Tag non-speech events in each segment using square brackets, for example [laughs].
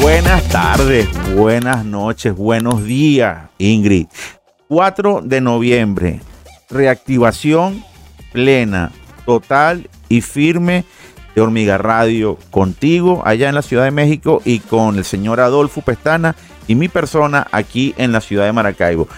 Buenas tardes, buenas noches, buenos días, Ingrid. 4 de noviembre, reactivación plena, total y firme de Hormiga Radio contigo allá en la Ciudad de México y con el señor Adolfo Pestana y mi persona aquí en la ciudad de Maracaibo.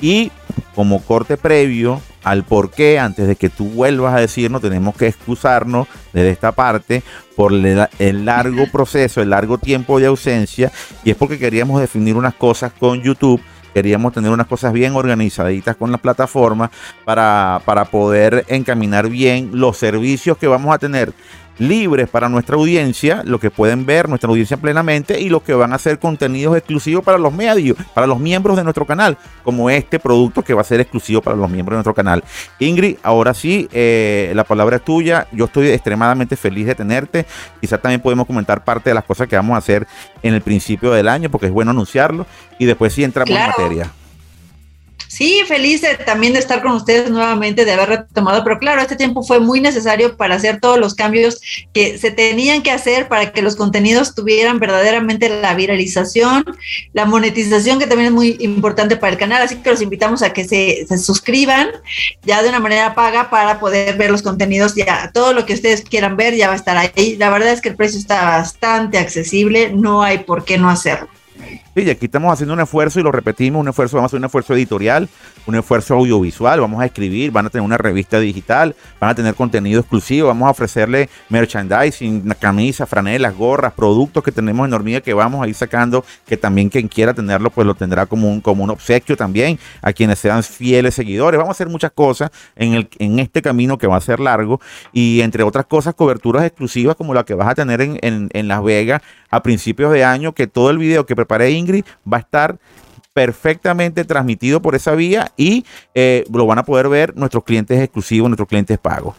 Y como corte previo al por qué, antes de que tú vuelvas a decirnos, tenemos que excusarnos desde esta parte por el largo proceso, el largo tiempo de ausencia, y es porque queríamos definir unas cosas con YouTube queríamos tener unas cosas bien organizaditas con la plataforma para, para poder encaminar bien los servicios que vamos a tener libres para nuestra audiencia, lo que pueden ver nuestra audiencia plenamente y lo que van a ser contenidos exclusivos para los medios, para los miembros de nuestro canal, como este producto que va a ser exclusivo para los miembros de nuestro canal. Ingrid, ahora sí, eh, la palabra es tuya. Yo estoy extremadamente feliz de tenerte. Quizás también podemos comentar parte de las cosas que vamos a hacer en el principio del año, porque es bueno anunciarlo, y después sí entramos en materia. Sí, feliz también de estar con ustedes nuevamente, de haber retomado, pero claro, este tiempo fue muy necesario para hacer todos los cambios que se tenían que hacer para que los contenidos tuvieran verdaderamente la viralización, la monetización, que también es muy importante para el canal, así que los invitamos a que se, se suscriban ya de una manera paga para poder ver los contenidos, ya todo lo que ustedes quieran ver ya va a estar ahí. La verdad es que el precio está bastante accesible, no hay por qué no hacerlo. Y aquí estamos haciendo un esfuerzo y lo repetimos, un esfuerzo, vamos a hacer un esfuerzo editorial, un esfuerzo audiovisual, vamos a escribir, van a tener una revista digital, van a tener contenido exclusivo, vamos a ofrecerle merchandising, camisas, franelas, gorras, productos que tenemos en Hormiga que vamos a ir sacando, que también quien quiera tenerlo, pues lo tendrá como un, como un obsequio también a quienes sean fieles seguidores. Vamos a hacer muchas cosas en, el, en este camino que va a ser largo y entre otras cosas, coberturas exclusivas como la que vas a tener en, en, en Las Vegas a principios de año, que todo el video que preparé Ingrid va a estar perfectamente transmitido por esa vía y eh, lo van a poder ver nuestros clientes exclusivos, nuestros clientes pagos.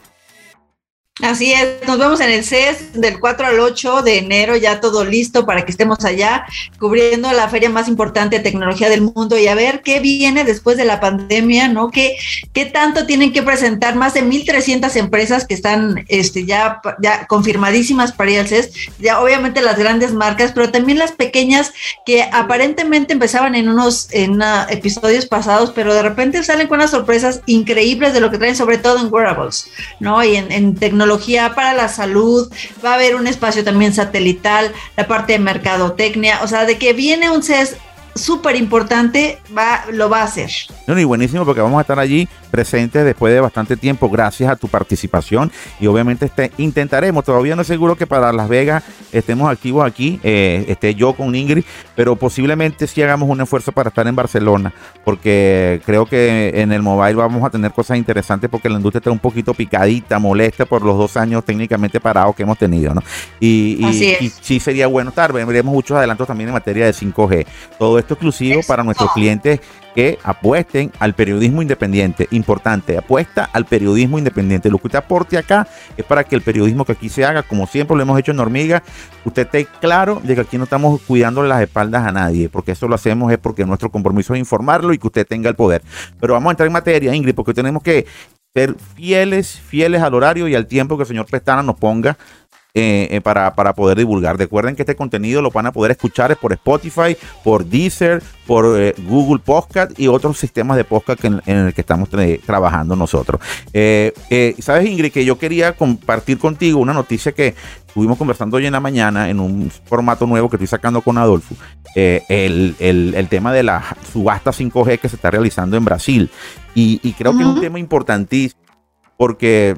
Así es, nos vemos en el CES del 4 al 8 de enero, ya todo listo para que estemos allá cubriendo la feria más importante de tecnología del mundo y a ver qué viene después de la pandemia, ¿no? ¿Qué, qué tanto tienen que presentar? Más de 1.300 empresas que están este, ya, ya confirmadísimas para ir al CES, ya obviamente las grandes marcas, pero también las pequeñas que aparentemente empezaban en unos en, episodios pasados, pero de repente salen con unas sorpresas increíbles de lo que traen, sobre todo en wearables, ¿no? Y en tecnología tecnología para la salud, va a haber un espacio también satelital, la parte de mercadotecnia, o sea, de que viene un CES súper importante, va, lo va a hacer. No, y buenísimo porque vamos a estar allí presentes después de bastante tiempo gracias a tu participación y obviamente este, intentaremos, todavía no es seguro que para Las Vegas estemos activos aquí, eh, esté yo con Ingrid, pero posiblemente sí hagamos un esfuerzo para estar en Barcelona porque creo que en el mobile vamos a tener cosas interesantes porque la industria está un poquito picadita, molesta por los dos años técnicamente parados que hemos tenido, ¿no? Y, y, sí sería bueno estar, veremos muchos adelantos también en materia de 5G. Todo esto exclusivo para nuestros clientes que apuesten al periodismo independiente. Importante, apuesta al periodismo independiente. Lo que usted aporte acá es para que el periodismo que aquí se haga, como siempre lo hemos hecho en Hormiga, usted esté claro de que aquí no estamos cuidando las espaldas a nadie, porque eso lo hacemos es porque nuestro compromiso es informarlo y que usted tenga el poder. Pero vamos a entrar en materia, Ingrid, porque tenemos que ser fieles, fieles al horario y al tiempo que el señor Pestana nos ponga eh, eh, para, poder divulgar. Recuerden que este contenido lo van a poder escuchar por Spotify, por Deezer, por eh, Google Podcast y otros sistemas de podcast en, el que estamos trabajando nosotros. Sabes, Ingrid, que yo quería compartir contigo una noticia que estuvimos conversando hoy en la mañana en un formato nuevo que estoy sacando con Adolfo, el, tema de la subasta 5G que se está realizando en Brasil. Y, creo que es un tema importantísimo porque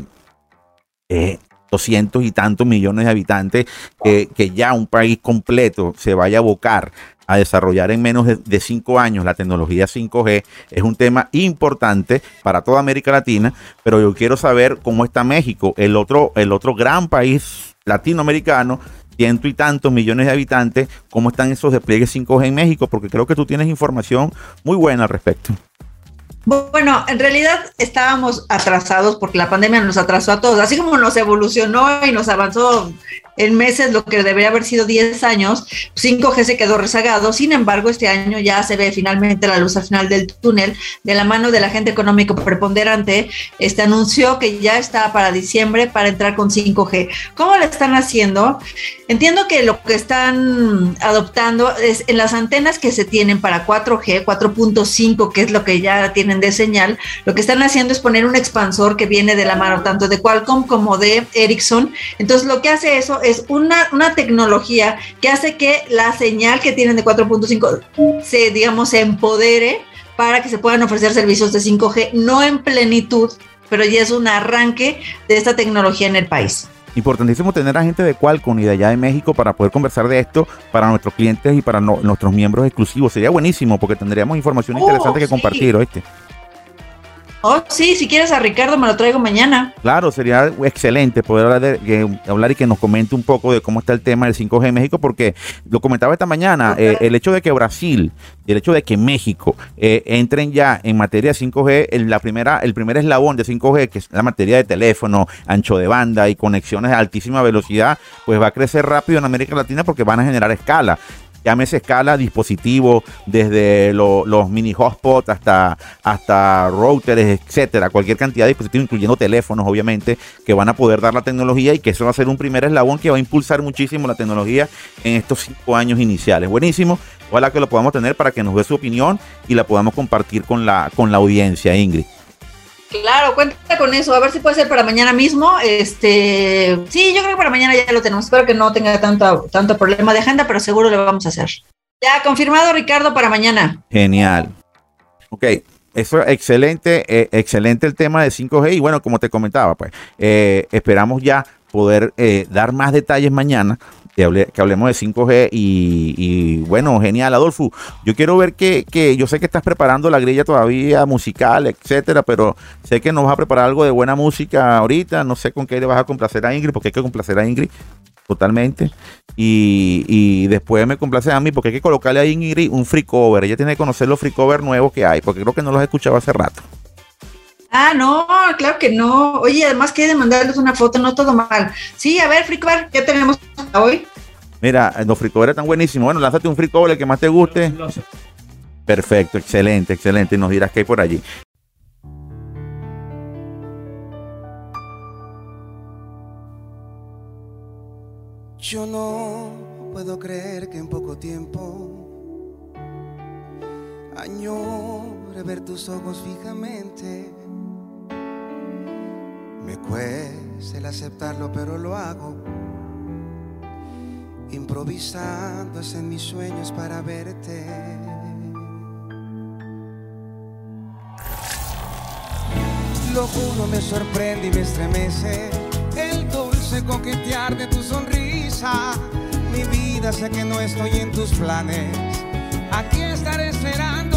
200 y tantos millones de habitantes, que ya un país completo se vaya a abocar a desarrollar en menos de, cinco años la tecnología 5G es un tema importante para toda América Latina, pero yo quiero saber cómo está México, el otro, el otro gran país latinoamericano ciento y tantos millones de habitantes, cómo están esos despliegues 5G en México, porque creo que tú tienes información muy buena al respecto. Bueno, en realidad estábamos atrasados porque la pandemia nos atrasó a todos, así como nos evolucionó y nos avanzó en meses lo que debería haber sido 10 años, 5G se quedó rezagado. Sin embargo, este año ya se ve finalmente la luz al final del túnel de la mano del agente económico preponderante. Este anunció que ya está para diciembre para entrar con 5G. ¿Cómo lo están haciendo? Entiendo que lo que están adoptando es en las antenas que se tienen para 4G, 4.5, que es lo que ya tienen de señal, lo que están haciendo es poner un expansor que viene de la mano tanto de Qualcomm como de Ericsson. Entonces, lo que hace eso es una, una tecnología que hace que la señal que tienen de 4.5 se, digamos, se empodere para que se puedan ofrecer servicios de 5G, no en plenitud, pero ya es un arranque de esta tecnología en el país. Importantísimo tener a gente de Qualcomm y de allá de México para poder conversar de esto para nuestros clientes y para nuestros miembros exclusivos. Sería buenísimo porque tendríamos información interesante que compartir, ¿oíste? Oh, sí, si quieres a Ricardo me lo traigo mañana. Claro, sería excelente poder hablar, de, hablar y que nos comente un poco de cómo está el tema del 5G en México, porque lo comentaba esta mañana, eh, el hecho de que Brasil, el hecho de que México eh, entren ya en materia de 5G, el, la primera, el primer eslabón de 5G, que es la materia de teléfono, ancho de banda y conexiones de altísima velocidad, pues va a crecer rápido en América Latina porque van a generar escala llámese escala, dispositivo, desde los mini hotspots hasta, hasta routers, etcétera, cualquier cantidad de dispositivos, incluyendo teléfonos, obviamente, que van a poder dar la tecnología y que eso va a ser un primer eslabón que va a impulsar muchísimo la tecnología en estos cinco años iniciales. Buenísimo. Ojalá que lo podamos tener para que nos dé su opinión y la podamos compartir con la, con la audiencia, Ingrid. Claro, cuenta con eso. A ver si puede ser para mañana mismo. Este, sí, yo creo que para mañana ya lo tenemos. Espero que no tenga tanto, tanto problema de agenda, pero seguro lo vamos a hacer. Ya, confirmado, Ricardo, para mañana. Genial. Ok, eso es excelente, eh, excelente el tema de 5G. Y bueno, como te comentaba, pues eh, esperamos ya poder eh, dar más detalles mañana que, hablemos de 5G y, bueno, genial, Adolfo. Yo quiero ver que, que, yo sé que estás preparando la grilla todavía musical, etcétera, pero sé que nos vas a preparar algo de buena música ahorita. No sé con qué le vas a complacer a Ingrid, porque hay que complacer a Ingrid totalmente. Y, y, después me complace a mí porque hay que colocarle a Ingrid un free cover. Ella tiene que conocer los free cover nuevos que hay, porque creo que no los he escuchado hace rato. Ah, no, claro que no. Oye, además que de mandarles una foto, no todo mal. Sí, a ver, free cover, ¿qué tenemos hoy? Mira, los free cover están buenísimos. Bueno, lánzate un free cover el que más te guste. Perfecto, excelente, excelente. Y nos dirás qué hay por allí. Yo no puedo creer que en poco tiempo añore ver tus ojos fijamente me cuesta el aceptarlo, pero lo hago. Improvisando en mis sueños para verte. Lo juro, me sorprende y me estremece el dulce coquetear de tu sonrisa. Mi vida, sé que no estoy en tus planes. Aquí estaré esperando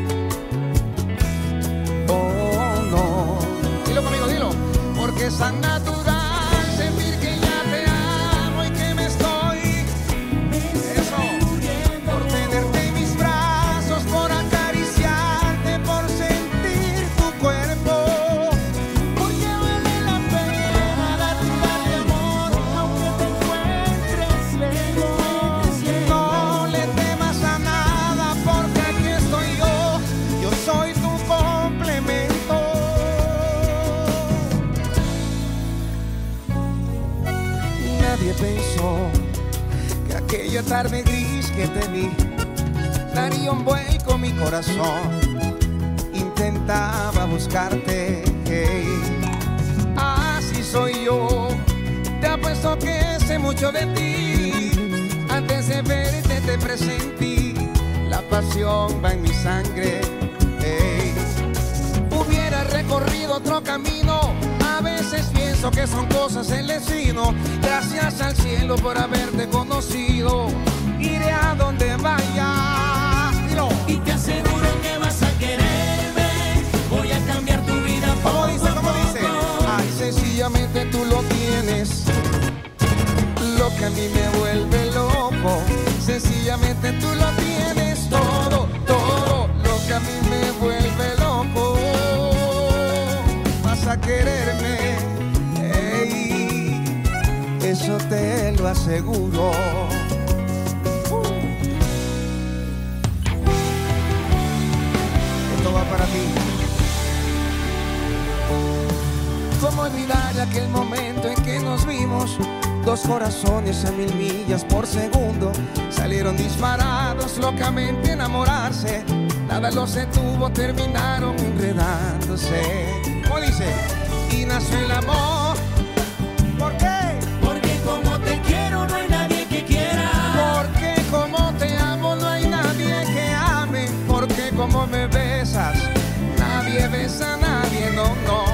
Porque es tan Aquella tarde gris que te vi, daría un vuelco mi corazón. Intentaba buscarte, hey. así soy yo. Te apuesto que sé mucho de ti. Antes de verte te presentí, la pasión va en mi sangre. Hubiera recorrido otro camino. Pienso que son cosas del destino. Gracias al cielo por haberte conocido. Iré a donde vaya. Aseguro. Esto va para ti. ¿Cómo olvidar aquel momento en que nos vimos? Dos corazones a mil millas por segundo salieron disparados locamente enamorarse. Nada los detuvo, terminaron enredándose. ¿Cómo dice? Y nació el amor. Como me besas, nadie besa a nadie, no, no.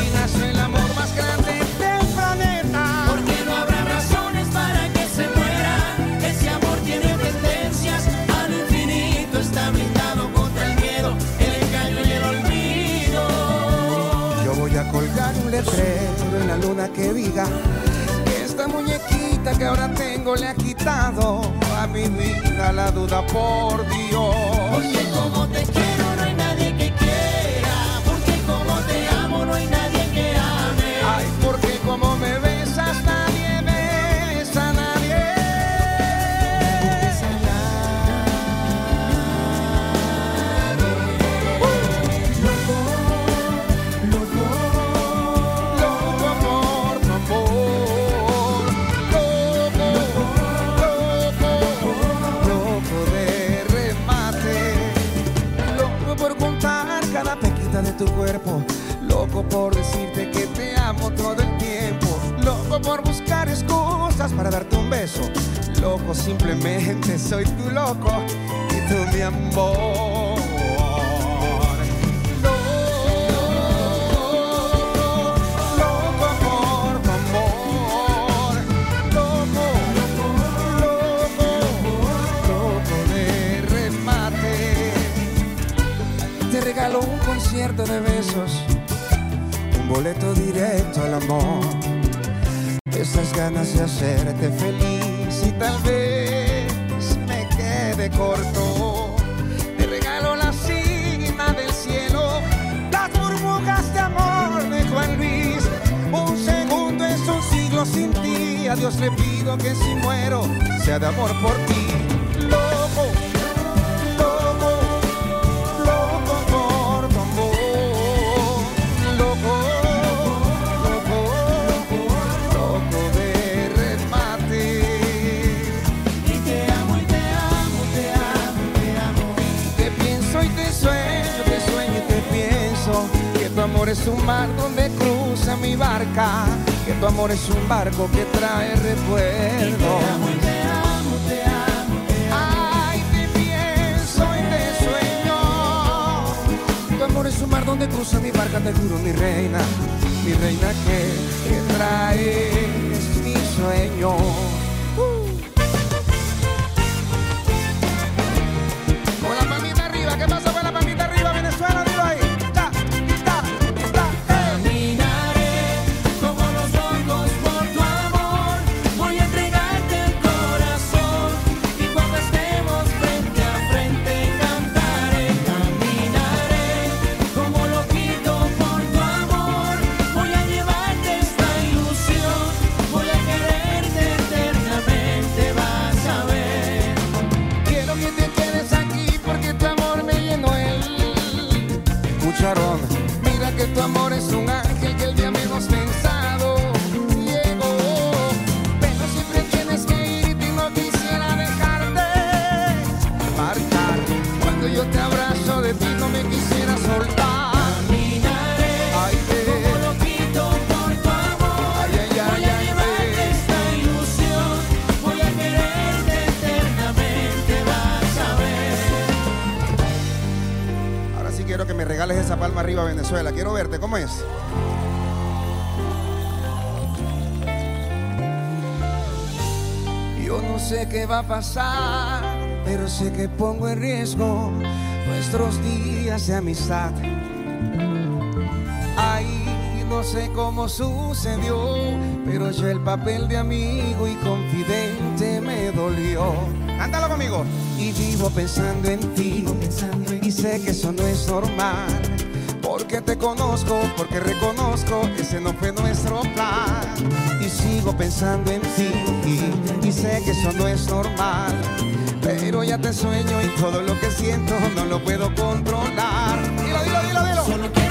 Y nació el amor más grande del planeta. Porque no habrá razones para que se muera. Ese amor tiene tendencias al infinito. Está blindado contra el miedo, el engaño y el olvido. Yo voy a colgar un letrero en la luna que diga esta muñequita que ahora tengo le ha quitado a mi vida la duda por Dios. Tu cuerpo, loco por decirte que te amo todo el tiempo, loco por buscar excusas para darte un beso, loco simplemente soy tu loco y tú mi amor. Amor. Esas ganas de hacerte feliz y tal vez me quede corto. Te regalo la cima del cielo, las burbujas de amor de Juan Luis. Un segundo es un siglo sin ti. A Dios le pido que si muero sea de amor por ti. Amor es un mar donde cruza mi barca Que tu amor es un barco que trae recuerdos Te amo y te amo, te amo, te amo. Ay, te pienso y te sueño. Tu amor es un mar donde cruza mi barca, te juro mi reina Mi reina que, que traes mi sueño esa palma arriba, Venezuela. Quiero verte, ¿cómo es? Yo no sé qué va a pasar, pero sé que pongo en riesgo nuestros días de amistad. Ay, no sé cómo sucedió, pero yo el papel de amigo y confidente me dolió. Cántalo conmigo. Y vivo pensando en ti, y sé que eso no es normal. Porque te conozco, porque reconozco, ese no fue nuestro plan. Y sigo pensando en ti, y, sé que eso no es normal. Pero ya te sueño y todo lo que siento no lo puedo controlar. Dilo, dilo, dilo, dilo.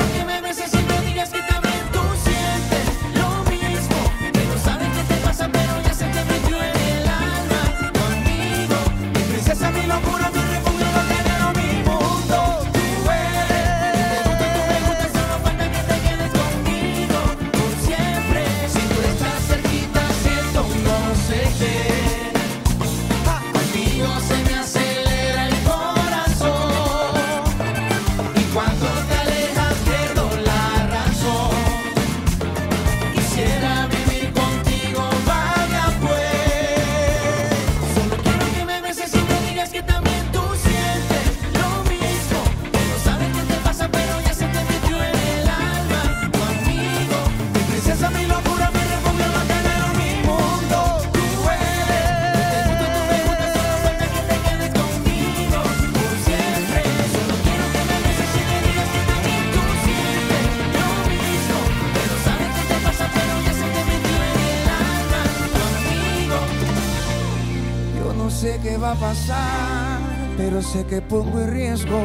Sé que pongo en riesgo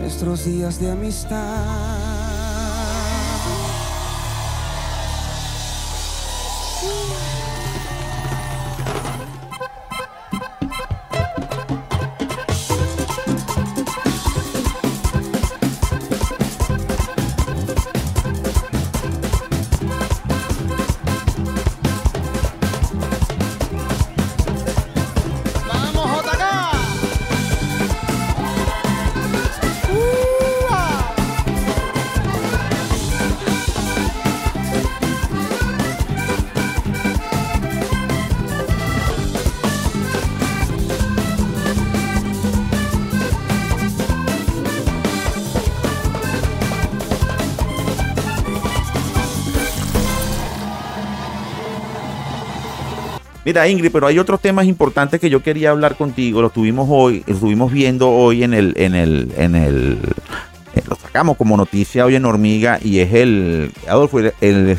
nuestros días de amistad. Mira, Ingrid, pero hay otros temas importantes que yo quería hablar contigo. Los tuvimos hoy, los estuvimos viendo hoy en el, en el, en el, eh, lo sacamos como noticia hoy en Hormiga y es el, Adolfo, el, el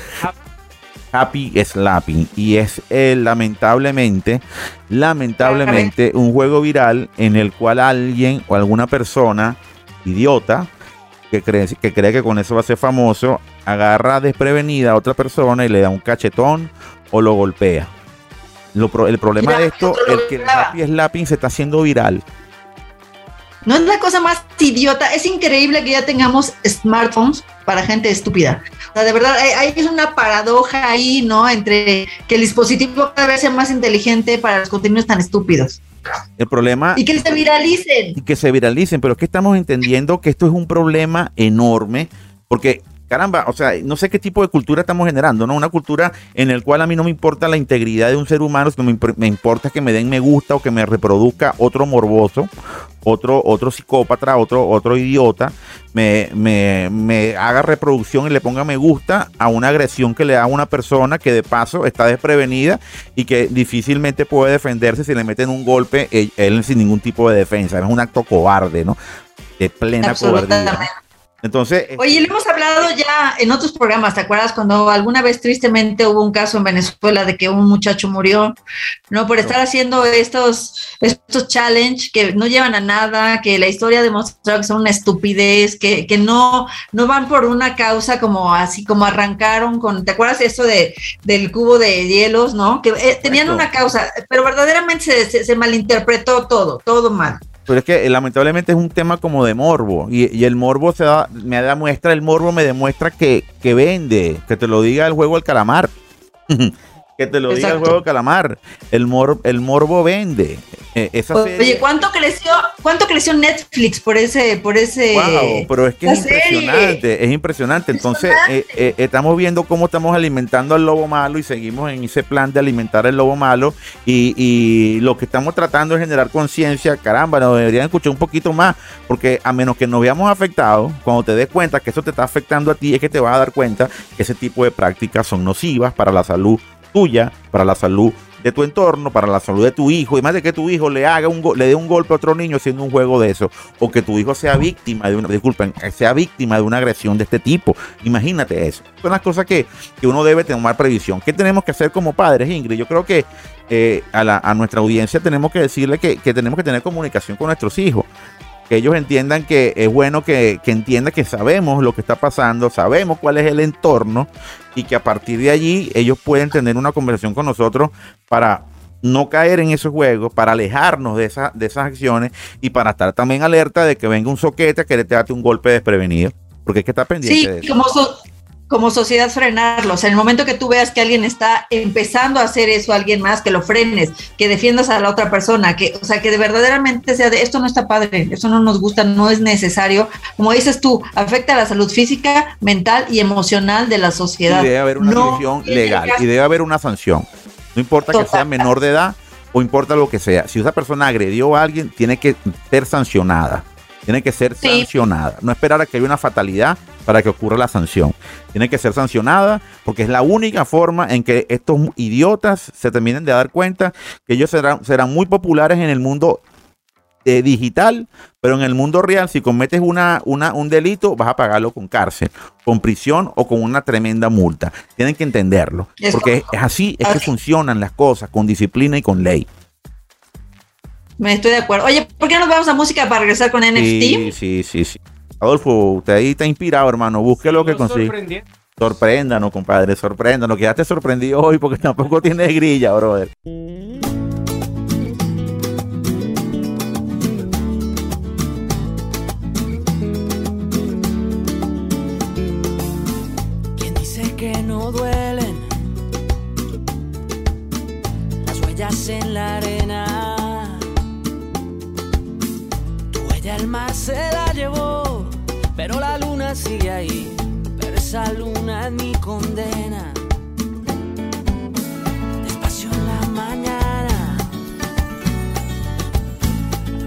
Happy Slapping y es eh, lamentablemente, lamentablemente un juego viral en el cual alguien o alguna persona idiota que cree, que cree que con eso va a ser famoso agarra desprevenida a otra persona y le da un cachetón o lo golpea. Lo el problema de esto es que el. Happy Slapping se está haciendo viral. No es la cosa más idiota. Es increíble que ya tengamos smartphones para gente estúpida. O sea, de verdad, hay, hay una paradoja ahí, ¿no? Entre que el dispositivo cada vez sea más inteligente para los contenidos tan estúpidos. El problema Y que se viralicen. y que se viralicen, pero es que estamos entendiendo que esto es un problema enorme, porque caramba, o sea, no sé qué tipo de cultura estamos generando, ¿no? Una cultura en el cual a mí no me importa la integridad de un ser humano, sino me, me importa que me den me gusta o que me reproduzca otro morboso, otro, otro psicópata, otro, otro idiota, me, me, me haga reproducción y le ponga me gusta a una agresión que le da a una persona que de paso está desprevenida y que difícilmente puede defenderse si le meten un golpe él, él sin ningún tipo de defensa. Es un acto cobarde, ¿no? De plena cobardía. Entonces, eh, Oye, lo hemos hablado ya en otros programas, ¿te acuerdas cuando alguna vez tristemente hubo un caso en Venezuela de que un muchacho murió, no por estar haciendo estos estos challenge que no llevan a nada, que la historia ha demostrado que son una estupidez, que, que no no van por una causa como así como arrancaron con, ¿te acuerdas eso de del cubo de hielos, no? Que eh, tenían una causa, pero verdaderamente se, se, se malinterpretó todo, todo mal. Pero es que eh, lamentablemente es un tema como de morbo. Y, el morbo se da, me demuestra, el morbo me demuestra que, que vende, que te lo diga el juego del calamar. [laughs] que te lo diga el juego de calamar. El, mor, el morbo vende. Eh, esa Oye, serie- ¿cuánto creció, cuánto creció Netflix por ese, por ese? Wow, pero es que es serie? impresionante, es impresionante. Entonces, eh, eh, estamos viendo cómo estamos alimentando al lobo malo y seguimos en ese plan de alimentar al lobo malo. Y, y lo que estamos tratando es generar conciencia. Caramba, nos deberían escuchar un poquito más, porque a menos que nos veamos afectados, cuando te des cuenta que eso te está afectando a ti, es que te vas a dar cuenta que ese tipo de prácticas son nocivas para la salud tuya, para la salud de tu entorno, para la salud de tu hijo, y más de que tu hijo le haga un le dé un golpe a otro niño haciendo un juego de eso, o que tu hijo sea víctima de una, disculpen, sea víctima de una agresión de este tipo. Imagínate eso. Son las cosas que, que uno debe tomar previsión. ¿Qué tenemos que hacer como padres, Ingrid? Yo creo que eh, a, la- a nuestra audiencia tenemos que decirle que, que tenemos que tener comunicación con nuestros hijos que ellos entiendan que es bueno que, que entiendan que sabemos lo que está pasando, sabemos cuál es el entorno y que a partir de allí ellos pueden tener una conversación con nosotros para no caer en esos juegos, para alejarnos de, esa- de esas acciones y para estar también alerta de que venga un soquete a querer darte un golpe desprevenido, porque hay que estar pendiente Sí, de eso. como, so- como sociedad frenarlos. En el momento que tú veas que alguien está empezando a hacer eso a alguien más, que lo frenes, que defiendas a la otra persona, que, o sea, que de verdaderamente sea de esto no está padre, eso no nos gusta, no es necesario. Como dices tú, afecta a la salud física, mental y emocional de la Y sociedad. debe haber una No sanción legal y debe haber una sanción. No importa que sea menor de edad o importa lo que sea. Si esa persona agredió a alguien, tiene que ser sancionada. Tiene que ser Sí. sancionada. No esperar a que haya una fatalidad para que ocurra la sanción. Tiene que ser sancionada porque es la única forma en que estos idiotas se terminen de dar cuenta que ellos serán, serán muy populares en el mundo eh, digital, pero en el mundo real, si cometes una, una, un delito, vas a pagarlo con cárcel, con prisión o con una tremenda multa. Tienen que entenderlo, porque es, así, es que funcionan las cosas, con disciplina y con ley. Me estoy de acuerdo. Oye, ¿por qué no nos vamos a música para regresar con NFT? Sí, sí, sí, sí. Adolfo, usted ahí está inspirado, hermano. Busque lo que consigue. Sorpréndanos, compadre, sorpréndanos. Quedaste sorprendido hoy porque tampoco [laughs] tienes grilla, brother. Sigue ahí. Pero esa luna es mi condena. Despacio en la mañana,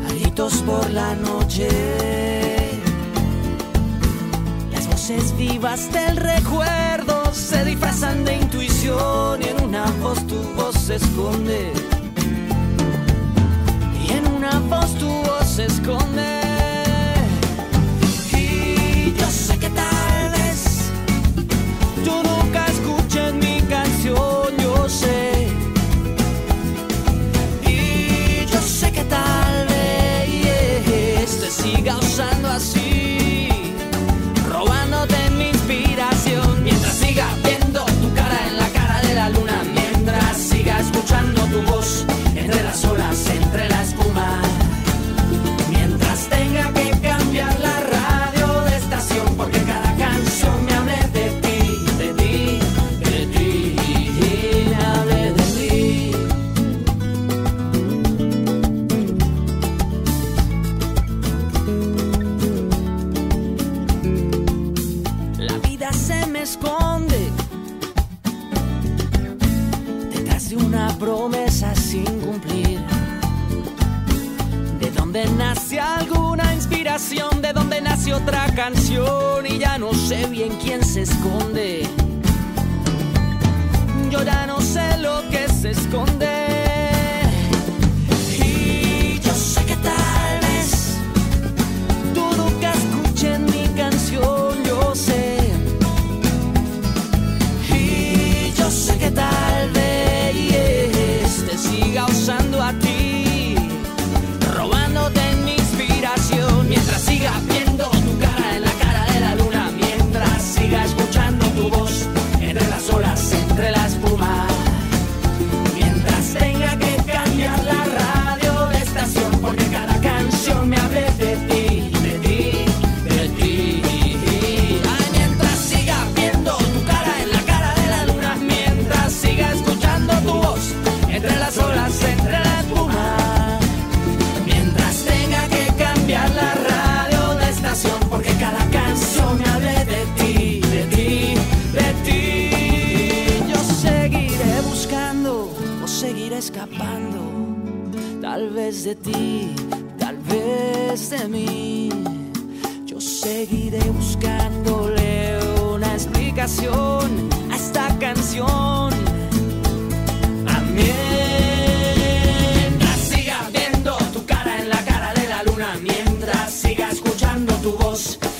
gritos por la noche. Las voces vivas del recuerdo se disfrazan de intuición y en una voz tu voz se esconde. Y en una voz tu voz se esconde.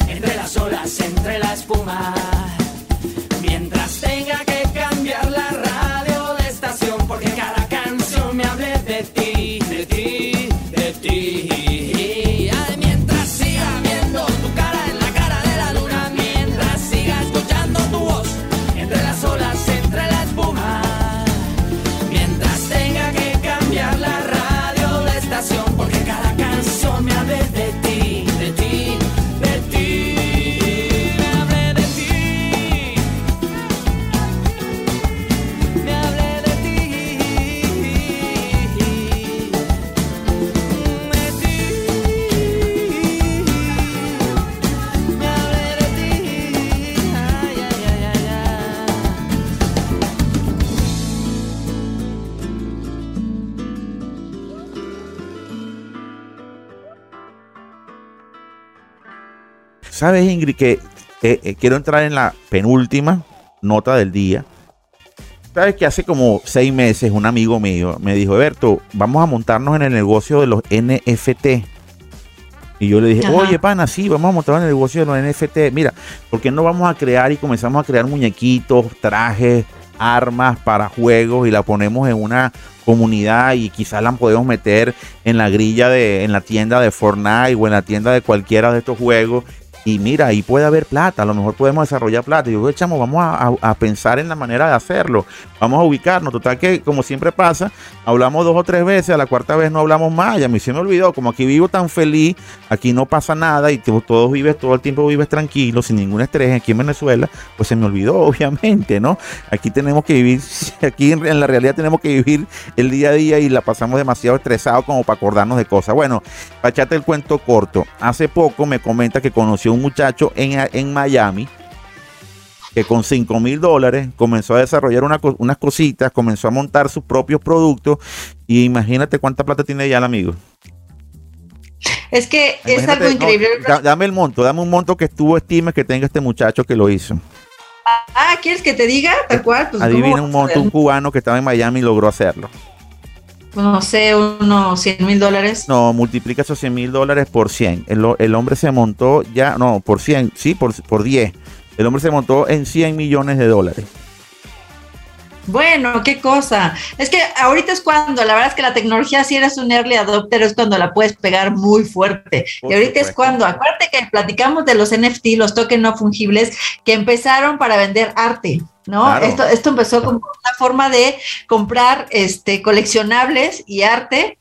Entre las olas, entre la espuma. ¿Sabes, Ingrid, que eh, eh, quiero entrar en la penúltima nota del día? Sabes que hace como seis meses un amigo mío me dijo, Berto, vamos a montarnos en el negocio de los NFT. Y yo le dije, Ajá. oye, pana, sí, vamos a montarnos en el negocio de los NFT. Mira, ¿por qué no vamos a crear y comenzamos a crear muñequitos, trajes, armas para juegos y la ponemos en una comunidad y quizás la podemos meter en la grilla de, en la tienda de Fortnite o en la tienda de cualquiera de estos juegos y mira, ahí puede haber plata, a lo mejor podemos desarrollar plata. Y yo, chamo, vamos a, pensar en la manera de hacerlo. Vamos a ubicarnos. Total que, como siempre pasa, hablamos dos o tres veces, a la cuarta vez no hablamos más. Ya mí se me olvidó. Como aquí vivo tan feliz, aquí no pasa nada y todos vives, todo el tiempo vives tranquilo, sin ningún estrés aquí en Venezuela, pues se me olvidó, [laughs] obviamente, ¿no? Aquí tenemos que vivir, [laughs] aquí en, en la realidad tenemos que vivir el día a día y la pasamos demasiado estresado como para acordarnos de cosas. Bueno, para echarte el cuento corto, hace poco me comenta que conoció un muchacho en, en Miami que con 5 mil dólares comenzó a desarrollar una unas cositas, comenzó a montar sus propios productos y imagínate cuánta plata tiene ya el amigo. Es que es algo increíble. da- dame el monto, dame un monto que tú estimes que tenga este muchacho que lo hizo. Ah, ¿quieres que te diga? Tal cual. Pues, Adivina ¿cómo un monto, un cubano que estaba en Miami y logró hacerlo. No sé, unos 100 mil dólares. No, multiplica esos 100 mil dólares por 100. El, el hombre se montó ya, no, por 100, sí, por, por 10. El hombre se montó en 100 millones de dólares. Bueno, qué cosa. Es que ahorita es cuando, la verdad es que la tecnología, si eres un early adopter, es cuando la puedes pegar muy fuerte. Por y ahorita es cuando, acuérdate que platicamos de los NFT, los tokens no fungibles, que empezaron para vender arte. ¿No? Claro. Esto, esto empezó como una forma de comprar este coleccionables y arte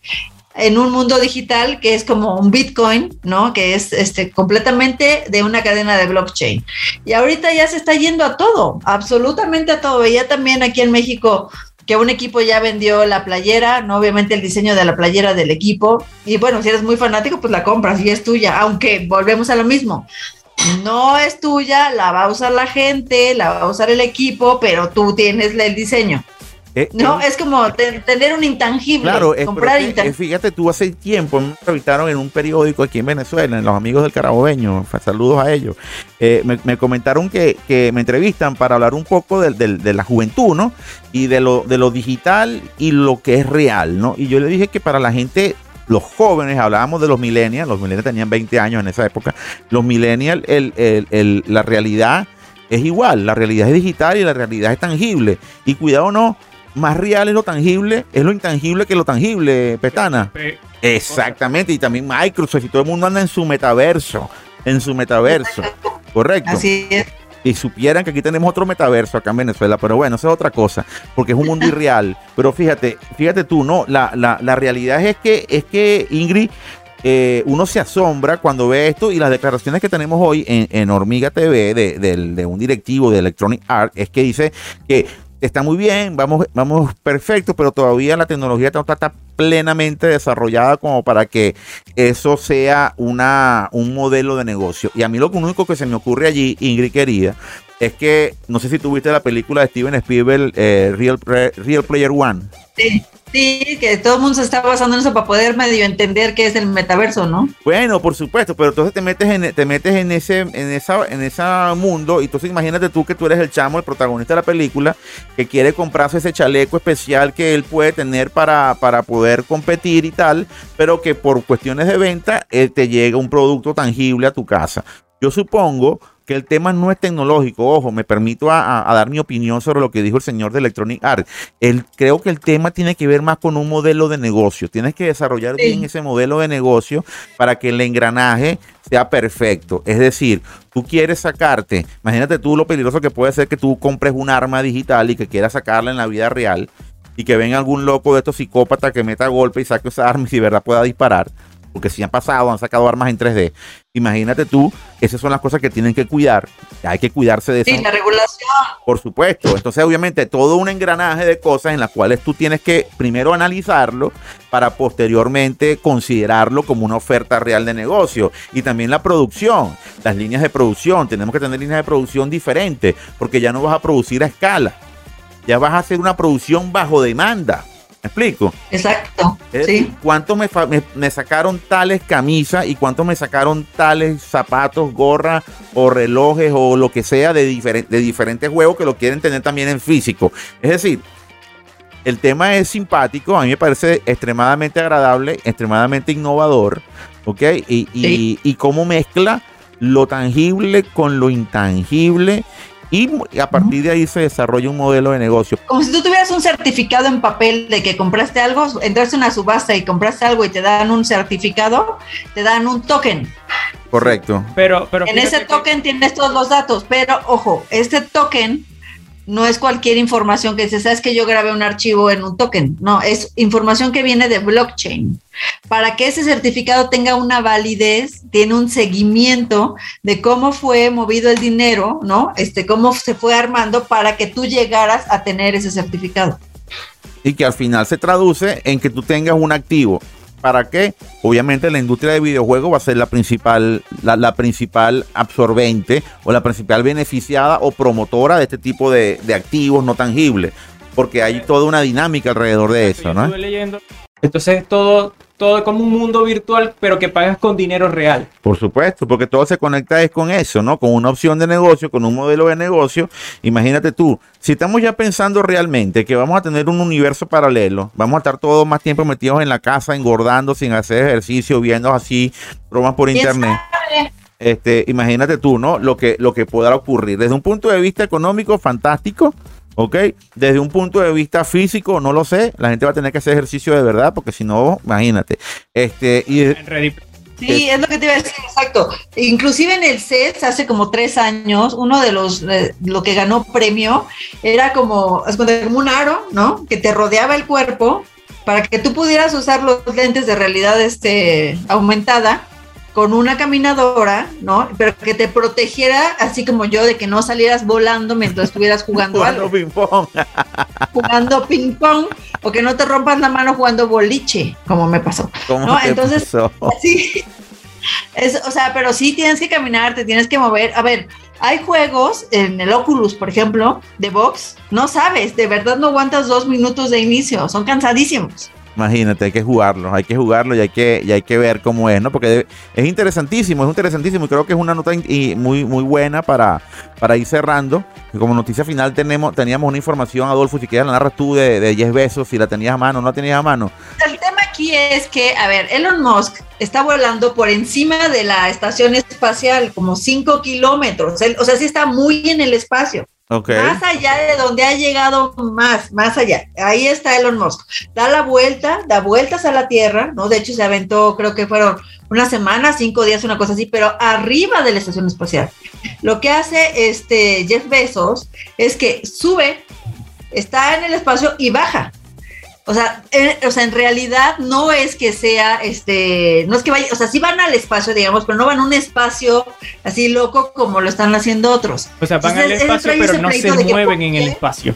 en un mundo digital que es como un Bitcoin, ¿no? Que es este completamente de una cadena de blockchain. Y ahorita ya se está yendo a todo, absolutamente a todo. Veía también aquí en México que un equipo ya vendió la playera, no obviamente el diseño de la playera del equipo. Y bueno, si eres muy fanático, pues la compras y es tuya, aunque volvemos a lo mismo. No es tuya, la va a usar la gente, la va a usar el equipo, pero tú tienes el diseño. Eh, No, eh, es como te- tener un intangible, Claro, es, comprar intangible. eh, fíjate tú, hace tiempo me entrevistaron en un periódico aquí en Venezuela, en Los Amigos del Carabobeño, saludos a ellos. Eh, me, me comentaron que, que me entrevistan para hablar un poco del- del- de, la juventud, ¿no? Y de lo, de lo digital y lo que es real, ¿no? Y yo le dije que para la gente, los jóvenes, hablábamos de los millennials, los millennials tenían 20 años en esa época, los millennials, el- el- el- la realidad es igual, la realidad es digital y la realidad es tangible. Y cuidado no, más real es lo tangible, es lo intangible que lo tangible, Petana. Exactamente, y también Microsoft y todo el mundo anda en su metaverso, en su metaverso, correcto. Así es. Y supieran que aquí tenemos otro metaverso acá en Venezuela, pero bueno, eso es otra cosa, porque es un mundo irreal. [laughs] Pero fíjate, fíjate tú, no, la, la, la realidad es que, es que Ingrid, eh, uno se asombra cuando ve esto y las declaraciones que tenemos hoy en, en Hormiga TV de, de un directivo de Electronic Art es que dice que está muy bien, vamos, vamos perfecto, pero todavía la tecnología no está, plenamente desarrollada como para que eso sea una, un modelo de negocio. Y a mí lo único que se me ocurre allí, Ingrid querida, es que no sé si tuviste la película de Steven Spielberg, eh, Real, Re- Real Player One. Sí, sí, que todo el mundo se está basando en eso para poder medio entender qué es el metaverso, ¿no? Bueno, por supuesto, pero entonces te metes en, te metes en ese, en esa, en ese mundo, y entonces imagínate tú que tú eres el chamo, el protagonista de la película, que quiere comprarse ese chaleco especial que él puede tener para, para poder competir y tal, pero que por cuestiones de venta eh, te llega un producto tangible a tu casa. Yo supongo que el tema no es tecnológico, ojo, me permito a, a- a dar mi opinión sobre lo que dijo el señor de Electronic Arts. El, creo que el tema tiene que ver más con un modelo de negocio. Tienes que desarrollar Sí. bien ese modelo de negocio para que el engranaje sea perfecto. Es decir, tú quieres sacarte, imagínate tú lo peligroso que puede ser que tú compres un arma digital y que quieras sacarla en la vida real y que venga algún loco de estos psicópatas que meta golpe y saque esa arma y de verdad pueda disparar. Porque si han pasado, han sacado armas en 3D. Imagínate tú, esas son las cosas que tienen que cuidar. Hay que cuidarse de eso. Sí, la regulación. Por supuesto. Entonces, obviamente, todo un engranaje de cosas en las cuales tú tienes que primero analizarlo para posteriormente considerarlo como una oferta real de negocio. Y también la producción, las líneas de producción. Tenemos que tener líneas de producción diferentes porque ya no vas a producir a escala. Ya vas a hacer una producción bajo demanda. ¿Me explico? Exacto. Es Sí. ¿Cuántos me, me- me sacaron tales camisas y cuántos me sacaron tales zapatos, gorras o relojes o lo que sea de, diferen- de diferentes juegos que lo quieren tener también en físico? Es decir, el tema es simpático, a mí me parece extremadamente agradable, extremadamente innovador, ¿ok? Y, y, Sí. y cómo mezcla lo tangible con lo intangible y mu- a partir de ahí se desarrolla un modelo de negocio. Como si tú tuvieras un certificado en papel de que compraste algo, entraste a una subasta y compraste algo y te dan un certificado, te dan un token. Correcto. Pero, pero En ese que- token tienes todos los datos, pero ojo, este token no es cualquier información que dices, sabes que yo grabé un archivo en un token. No, es información que viene de blockchain. Para que ese certificado tenga una validez, tiene un seguimiento de cómo fue movido el dinero, ¿no? Este, cómo se fue armando para que tú llegaras a tener ese certificado. y que al final se traduce en que tú tengas un activo. ¿Para qué? Obviamente la industria de videojuegos va a ser la principal, la, la principal absorbente o la principal beneficiada o promotora de este tipo de, de activos no tangibles. Porque hay toda una dinámica alrededor de eso, ¿no? leyendo. Entonces todo, todo es como un mundo virtual, pero que pagas con dinero real. Por supuesto, porque todo se conecta es con eso, ¿no? Con una opción de negocio, con un modelo de negocio. Imagínate tú, si estamos ya pensando realmente que vamos a tener un universo paralelo, vamos a estar todos más tiempo metidos en la casa, engordando, sin hacer ejercicio, viendo así bromas por ¿Quién internet. sabe? Este, imagínate tú, ¿no? Lo que, lo que pueda ocurrir. Desde un punto de vista económico, fantástico. ¿Ok? Desde un punto de vista físico, no lo sé. La gente va a tener que hacer ejercicio de verdad, porque si no, imagínate. Este, y Sí, es lo que te iba a decir, exacto. Inclusive en el CES hace como tres años, uno de los, eh, lo que ganó premio era como, como un aro, ¿no? Que te rodeaba el cuerpo para que tú pudieras usar los lentes de realidad este, aumentada con una caminadora, ¿no? Pero que te protegiera, así como yo, de que no salieras volando mientras estuvieras jugando, jugando algo, ping pong. jugando ping pong, o que no te rompas la mano jugando boliche, como me pasó. ¿Cómo No, entonces- pasó? Sí. Es, o sea, pero sí tienes que caminar, te tienes que mover. A ver, hay juegos en el Oculus, por ejemplo, de box, no sabes, de verdad no aguantas dos minutos de inicio, son cansadísimos. Imagínate, hay que jugarlo, hay que jugarlo y hay que, y hay que ver cómo es, ¿no? Porque es interesantísimo, es interesantísimo y creo que es una nota y muy, muy buena para, para ir cerrando. Y como noticia final tenemos, teníamos una información, Adolfo, si quieres la narras tú de, de 10 besos, si la tenías a mano o no la tenías a mano. El tema aquí es que, a ver, Elon Musk está volando por encima de la estación espacial, como 5 kilómetros, o sea, sí está muy en el espacio. Más allá de donde ha llegado más, más allá. Ahí está Elon Musk. Da la vuelta, da vueltas a la Tierra, ¿no? De hecho, se aventó, creo que fueron una semana, cinco días, una cosa así, pero arriba de la estación espacial. Lo que hace este Jeff Bezos es que sube, está en el espacio y baja. O sea, en, o sea, en realidad no es que sea, este, no es que vaya, o sea, sí van al espacio, digamos, pero no van a un espacio así loco como lo están haciendo otros. O sea, van al Entonces, espacio, pero no se que, mueven ¿por en el espacio.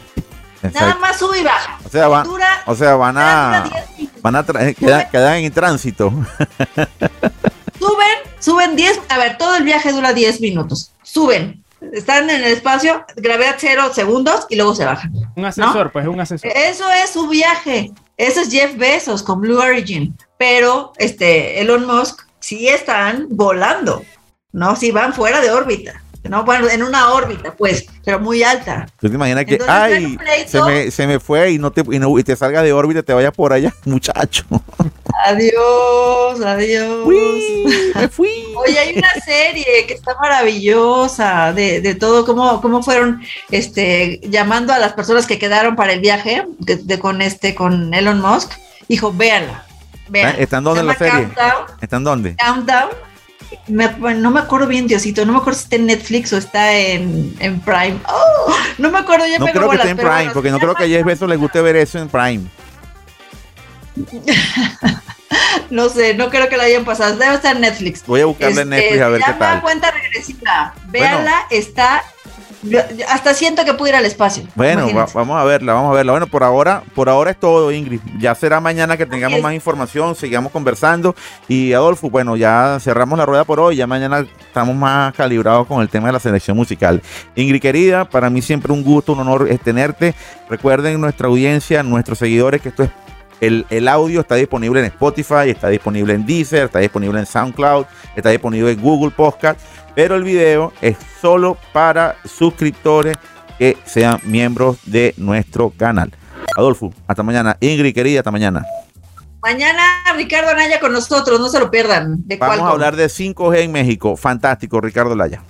Nada más sube y baja. O sea, van, Dura, o sea, van a, 10 minutos. van a tra- quedan, quedan en tránsito. [laughs] Suben, suben 10, a ver, todo el viaje dura 10 minutos. Suben. están en el espacio, gravedad cero segundos y luego se bajan. Un asesor, pues es un asesor. Eso es su viaje. Ese es Jeff Bezos con Blue Origin. Pero este Elon Musk sí están volando, ¿no? Sí van fuera de órbita. ¿No? Bueno, en una órbita, pues, pero muy alta. ¿Tú te imaginas que, Entonces, ay, pleito- se me, se me fue y no te y, no- y te salga de órbita, te vaya por allá, [laughs] muchacho? Adiós, adiós. Me fui. Oye, hay una serie que está maravillosa de, de todo, cómo, cómo fueron este, llamando a las personas que quedaron para el viaje de, de- con, este, con Elon Musk. Hijo, véanla. véanla. ¿Está en dónde la serie? Countdown. ¿Están dónde? Countdown. Me- no me acuerdo bien, Diosito. No me acuerdo si está en Netflix o está en, en Prime. Oh, no me acuerdo, ya No me creo que esté en Prime, porque no creo que a Jeff Bezos le guste ver eso en Prime. [laughs] No sé, no creo que la hayan pasado. Debe estar en Netflix. Voy a buscarle en Este, Netflix a ver se qué tal. cuenta regresiva. Véanla, está. Yo- yo hasta siento que pude ir al espacio. Bueno, va- vamos a verla, vamos a verla. Bueno, por ahora, por ahora es todo, Ingrid. Ya será mañana que tengamos más información, sigamos conversando. Y Adolfo, bueno, ya cerramos la rueda por hoy. Ya mañana estamos más calibrados con el tema de la selección musical. Ingrid, querida, para mí siempre un gusto, un honor eh, tenerte. Recuerden nuestra audiencia, nuestros seguidores, que esto es el, el audio está disponible en Spotify, está disponible en Deezer, está disponible en SoundCloud, está disponible en Google Podcast, pero el video es solo para suscriptores que sean miembros de nuestro canal. Adolfo, hasta mañana. Ingrid, querida, hasta mañana. Mañana Ricardo Anaya con nosotros, no se lo pierdan. De Vamos a hablar de 5G en México. Fantástico, Ricardo Laya.